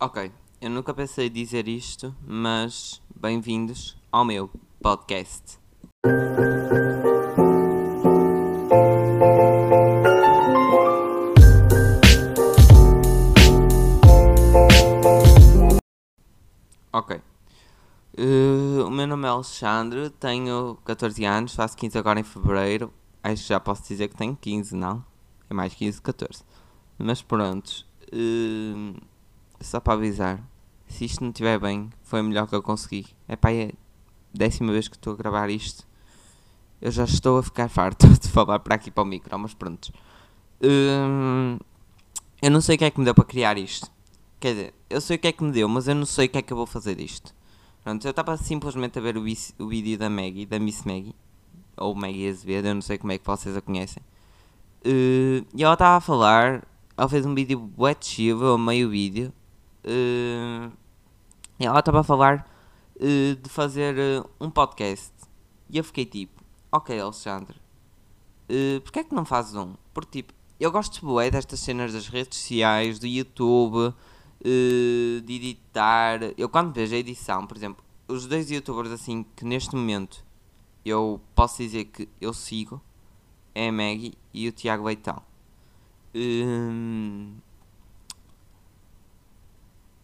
Ok, eu nunca pensei dizer isto, mas bem-vindos ao meu podcast. Ok. Uh, o meu nome é Alexandre, tenho 14 anos, faço 15 agora em fevereiro. Acho que já posso dizer que tenho 15, não? É mais 15 14. Mas pronto. Uh, só para avisar. Se isto não estiver bem, foi o melhor que eu consegui. É pá, é a décima vez que estou a gravar isto. Eu já estou a ficar farto de falar para aqui para o micro, mas pronto. Uh, eu não sei o que é que me deu para criar isto. Quer dizer, eu sei o que é que me deu, mas eu não sei o que é que eu vou fazer disto. Pronto, eu estava simplesmente a ver o, o, vídeo da Maggie, da Miss Maggie, ou Maggie Azevedo, eu não sei como é que vocês a conhecem. Uh, e ela estava a falar, ela fez um vídeo bué chill, meio vídeo. Uh, ela estava a falar uh, de fazer um podcast. E eu fiquei tipo, ok Alexandre, uh, porquê é que não fazes um? Porque tipo, eu gosto bué destas cenas das redes sociais, do YouTube uh, de editar. Eu quando vejo a edição, por exemplo, os dois youtubers assim que neste momento eu posso dizer que eu sigo é a Maggie e o Tiago Leitão. Um,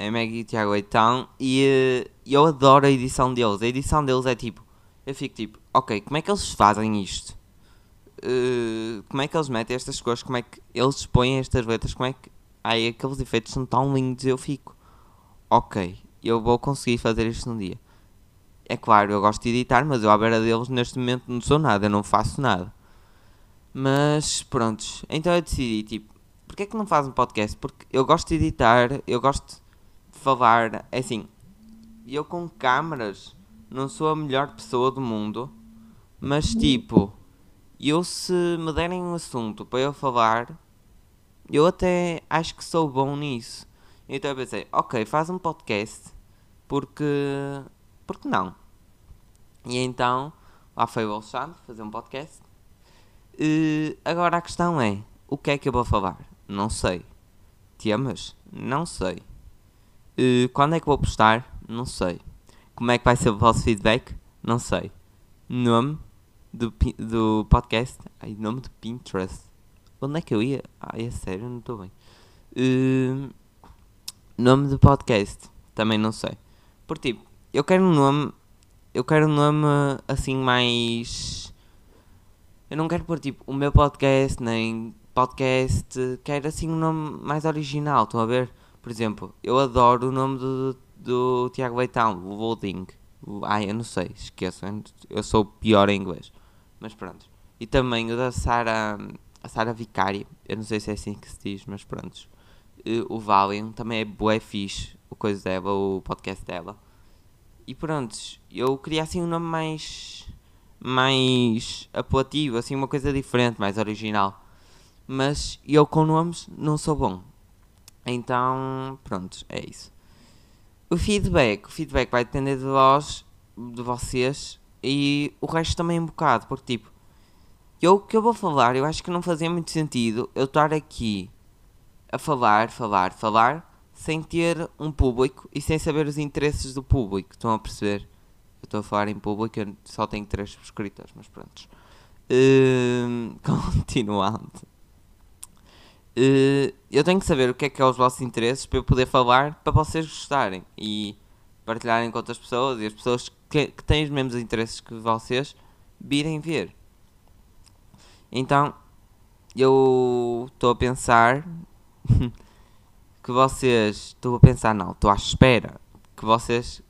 é Maggie e Tiago Leitão e uh, eu adoro a edição deles. A edição deles é tipo, eu fico tipo, ok, como é que eles fazem isto? Uh, como é que eles metem estas coisas? Como é que eles põem estas letras? Como é que Aí aqueles efeitos são tão lindos, eu fico, ok, eu vou conseguir fazer isto um dia. É claro, eu gosto de editar, mas eu à beira deles neste momento não sou nada, eu não faço nada. Mas pronto, então eu decidi, tipo, porque é que não faz um podcast? Porque eu gosto de editar, eu gosto falar, é assim, eu com câmaras não sou a melhor pessoa do mundo, mas tipo, eu se me derem um assunto para eu falar, eu até acho que sou bom nisso. Então eu pensei, ok, faz um podcast, porque. porque não? E então, lá foi o Alexandre fazer um podcast. Uh, agora a questão é, o que é que eu vou falar? Não sei. Temas? Não sei. Uh, quando é que vou postar? Não sei. Como é que vai ser o vosso feedback? Não sei. Nome do, do podcast? Ai, nome do Pinterest. Onde é que eu ia? Ah, é sério, não estou bem. Uh, nome do podcast, também não sei. Por tipo, eu quero um nome. Eu quero um nome assim mais. Eu não quero pôr tipo o meu podcast, nem podcast. Quero assim um nome mais original, estão a ver? Por exemplo, eu adoro o nome do, do Tiago Leitão, o Volding. Ai, eu não sei, esqueço. Eu sou pior em inglês. Mas pronto. E também o da Sara a Sara Vicária, eu não sei se é assim que se diz, mas pronto. o Valium também é bué fixe, o coisa dela, o podcast dela. E pronto, eu queria assim um nome mais mais apelativo, assim uma coisa diferente, mais original. Mas eu com nomes não sou bom. Então, pronto, é isso. O feedback, o feedback vai depender de vós, de vocês e o resto também um bocado, porque tipo, eu que eu vou falar, eu acho que não fazia muito sentido eu estar aqui a falar, falar, falar, sem ter um público e sem saber os interesses do público. Estão a perceber? Eu estou a falar em público, eu só tenho três subscritores, mas pronto. Uh, continuando. Uh, eu tenho que saber o que é que é os vossos interesses para eu poder falar para vocês gostarem e partilharem com outras pessoas e as pessoas que, que têm os mesmos interesses que vocês virem ver. Então, eu estou a pensar que vocês. Estou a pensar, não, estou à espera que vocês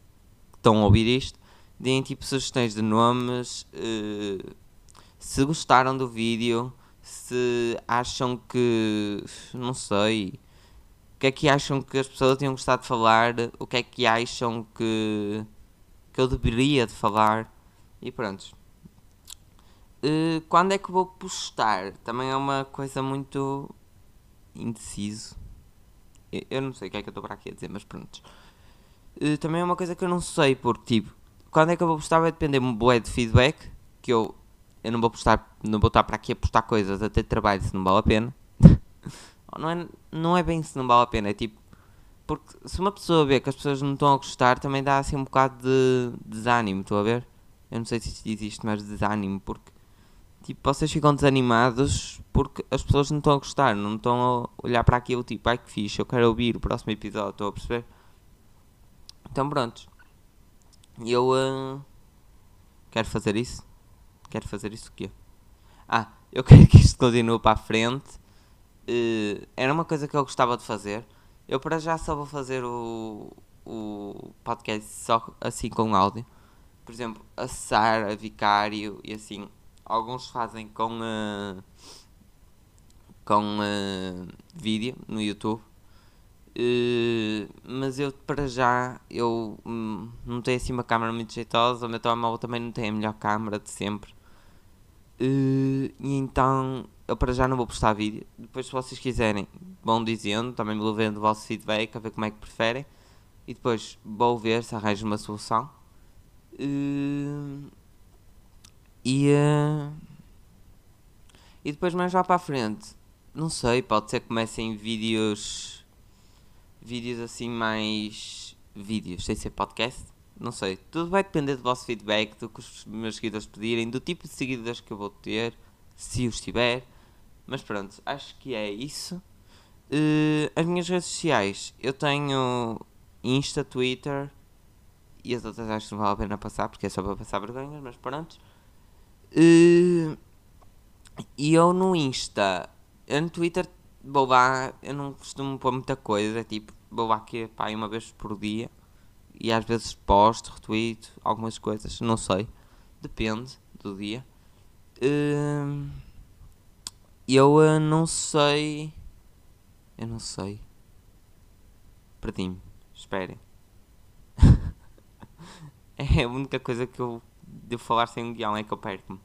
que estão a ouvir isto deem tipo sugestões de nomes. Uh, se gostaram do vídeo, se acham que. Não sei. O que é que acham que as pessoas tinham gostado de falar? O que é que acham que. que eu deveria de falar? E pronto. Uh, quando é que vou postar? Também é uma coisa muito indeciso. Eu, eu não sei o que é que eu estou para aqui a dizer, mas pronto. Uh, também é uma coisa que eu não sei, porque tipo, quando é que eu vou postar vai depender um bué de feedback. Que eu, eu não vou postar, não vou estar para aqui a postar coisas a ter trabalho se não vale a pena. não, é, não é bem se não vale a pena, é tipo, Porque se uma pessoa vê que as pessoas não estão a gostar, também dá assim um bocado de desânimo, estou a ver? Eu não sei se isto existe, mas desânimo, porque tipo, vocês ficam desanimados porque as pessoas não estão a gostar, não estão a olhar para aquilo tipo, ai que fixe, eu quero ouvir o próximo episódio, estou a perceber? Então pronto. Eu uh, quero fazer isso. Quero fazer isso o quê? Ah, eu quero que isto continue para a frente. Uh, era uma coisa que eu gostava de fazer. Eu para já só vou fazer o, o podcast só assim com áudio. Por exemplo, a Sara, Vicário e assim. Alguns fazem com, uh, com uh, vídeo no YouTube. Uh, mas eu para já eu hum, não tenho assim uma câmera muito jeitosa, o meu telemóvel também não tem a melhor câmera de sempre. Uh, e então eu para já não vou postar vídeo. Depois se vocês quiserem vão dizendo, também vou vendo o vosso feedback, a ver como é que preferem. E depois vou ver se arranjo uma solução. Uh, e, uh, e depois mais lá para a frente, não sei, pode ser que comecem vídeos, vídeos assim mais vídeos, sem ser podcast, não sei, tudo vai depender do vosso feedback, do que os meus seguidores pedirem, do tipo de seguidores que eu vou ter, se os tiver, mas pronto, acho que é isso. Uh, as minhas redes sociais, eu tenho Insta, Twitter e as outras acho que não vale a pena passar porque é só para passar vergonhas, mas pronto. Uh, e eu no Insta, eu no Twitter vou lá, eu não costumo pôr muita coisa, tipo, vou lá aqui pá, uma vez por dia e às vezes posto, retweet, algumas coisas, não sei, depende do dia. Uh, eu uh, não sei, eu não sei, perdi-me, esperem. é a única coisa que eu devo falar sem um guião, é que eu perco-me.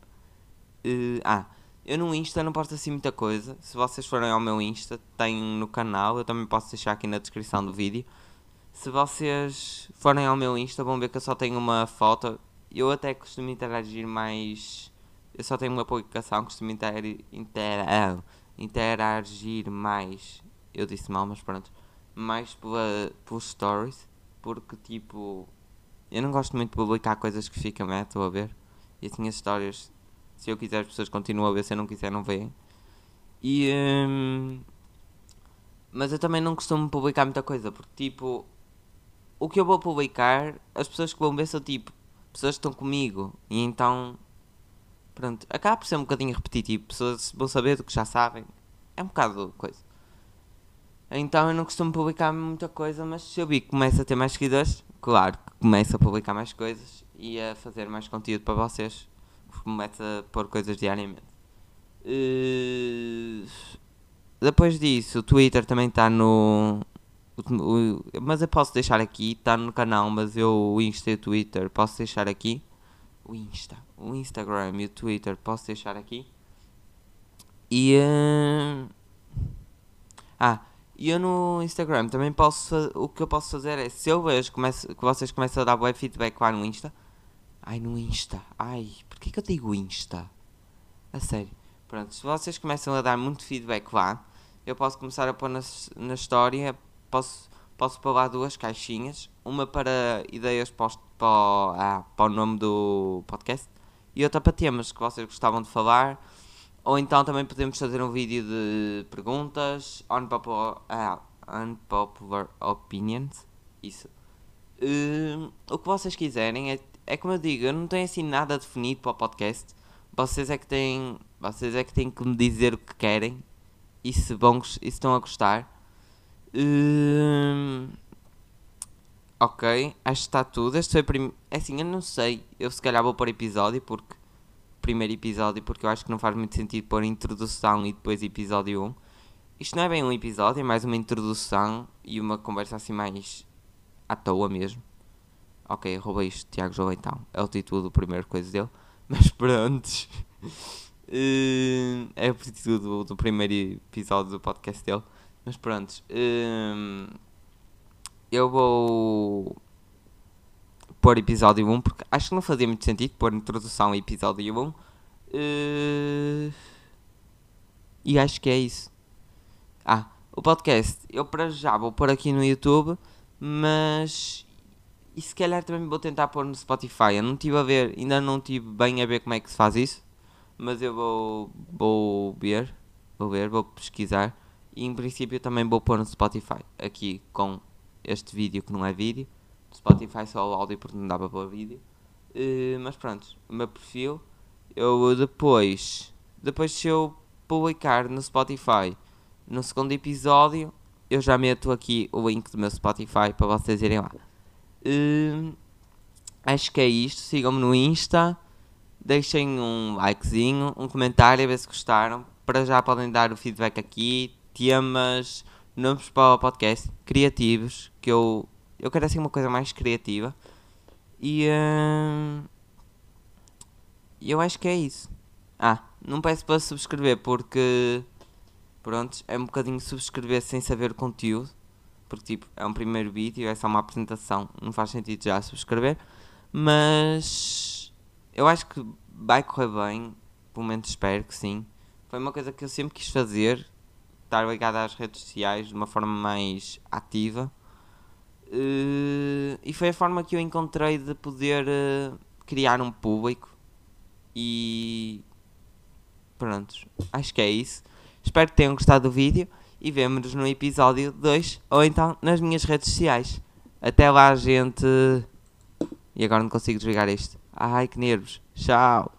Uh, ah, eu no Insta não posto assim muita coisa. Se vocês forem ao meu Insta, tem no canal, eu também posso deixar aqui na descrição do vídeo. Se vocês forem ao meu Insta, vão ver que eu só tenho uma foto. Eu até costumo interagir mais. Eu só tenho uma publicação, costumo inter... Inter... Ah, interagir mais. Eu disse mal, mas pronto. Mais pela... pelos stories. Porque tipo eu não gosto muito de publicar coisas que ficam, é? Estou a ver. E assim as histórias, se eu quiser as pessoas continuam a ver, se eu não quiser não veem. E. Hum, mas eu também não costumo publicar muita coisa, porque tipo. O que eu vou publicar, as pessoas que vão ver são tipo. Pessoas que estão comigo. E então. Pronto, acaba por ser um bocadinho repetitivo. Pessoas vão saber do que já sabem. É um bocado coisa. Então eu não costumo publicar muita coisa, mas se eu vi que começa a ter mais seguidores, claro que começo a publicar mais coisas e a fazer mais conteúdo para vocês. Começo a pôr coisas diariamente. Uh, depois disso, o Twitter também está no. Mas eu posso deixar aqui, está no canal, mas eu o Insta e o Twitter posso deixar aqui. O Insta, o Instagram e o Twitter posso deixar aqui. E. Uh, ah, e eu no Instagram também posso. O que eu posso fazer é, se eu vejo que vocês começam a dar web feedback lá no Insta. Ai, no Insta. Ai, porquê que eu digo Insta? A sério. Pronto, se vocês começam a dar muito feedback lá, eu posso começar a pôr na, na história. Posso, posso pôr lá duas caixinhas. Uma para ideias para, para, ah, para o nome do podcast e outra para temas que vocês gostavam de falar ou então também podemos fazer um vídeo de perguntas, unpopular, ah, unpopular opinions. Isso. Uh, o que vocês quiserem. É, é como eu digo, eu não tenho assim nada definido para o podcast. Vocês é que têm. Vocês é que têm que me dizer o que querem. E se, vão, e se estão a gostar. Uh, ok, acho que está tudo. Este foi. É assim, eu não sei. Eu se calhar vou pôr episódio porque primeiro episódio, porque eu acho que não faz muito sentido pôr introdução e depois episódio 1. Isto não é bem um episódio, é mais uma introdução e uma conversa assim mais à toa mesmo. Ok, roubei isto, Tiago João então. É o título do primeiro coisa dele. Mas pronto. uh, é o título do, primeiro episódio do podcast dele. Mas pronto. Uh, eu vou pôr episódio 1, porque acho que não fazia muito sentido pôr introdução a episódio 1. Uh, eh, e acho que é isso. Ah, o podcast, eu para já vou pôr aqui no YouTube, mas. E se calhar também vou tentar pôr no Spotify. Eu não estive a ver, ainda não estive bem a ver como é que se faz isso, mas eu vou, vou ver, vou ver, vou pesquisar. E em princípio também vou pôr no Spotify, aqui com este vídeo que não é vídeo. No Spotify só o áudio porque não dá para pôr vídeo. Uh, mas pronto, o meu perfil, eu depois, depois se eu publicar no Spotify no segundo episódio, eu já meto aqui o link do meu Spotify para vocês irem lá. Uh, acho que é isto. Sigam-me no Insta. Deixem um likezinho, um comentário a ver se gostaram. Para já podem dar o feedback aqui. Temas, nomes para o podcast, criativos. Que eu, eu quero assim uma coisa mais criativa. E uh, eu acho que é isso. Ah, não peço para subscrever porque Pronto, é um bocadinho subscrever sem saber o conteúdo. Porque, tipo, é um primeiro vídeo, é só uma apresentação, não faz sentido já subscrever. Mas eu acho que vai correr bem, pelo menos espero que sim. Foi uma coisa que eu sempre quis fazer, estar ligado às redes sociais de uma forma mais ativa. Uh, e foi a forma que eu encontrei de poder uh, criar um público. E pronto, acho que é isso. Espero que tenham gostado do vídeo e vemo-nos no episódio 2 ou então nas minhas redes sociais. Até lá, gente. E agora não consigo desligar isto. Ai, que nervos. Tchau.